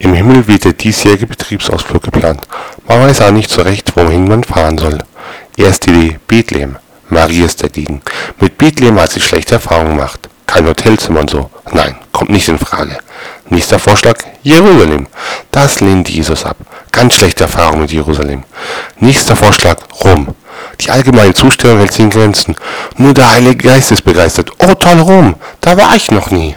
Im Himmel wird der diesjährige Betriebsausflug geplant. Man weiß auch nicht so recht, wohin man fahren soll. Erste Idee: Bethlehem. Marie ist dagegen. Mit Bethlehem hat sie schlechte Erfahrungen gemacht. Kein Hotelzimmer und so. Nein, kommt nicht in Frage. Nächster Vorschlag: Jerusalem. Das lehnt Jesus ab. Ganz schlechte Erfahrung mit Jerusalem. Nächster Vorschlag: Rom. Die allgemeine Zustimmung hält sich in Grenzen. Nur der Heilige Geist ist begeistert. Oh toll, Rom. Da war ich noch nie.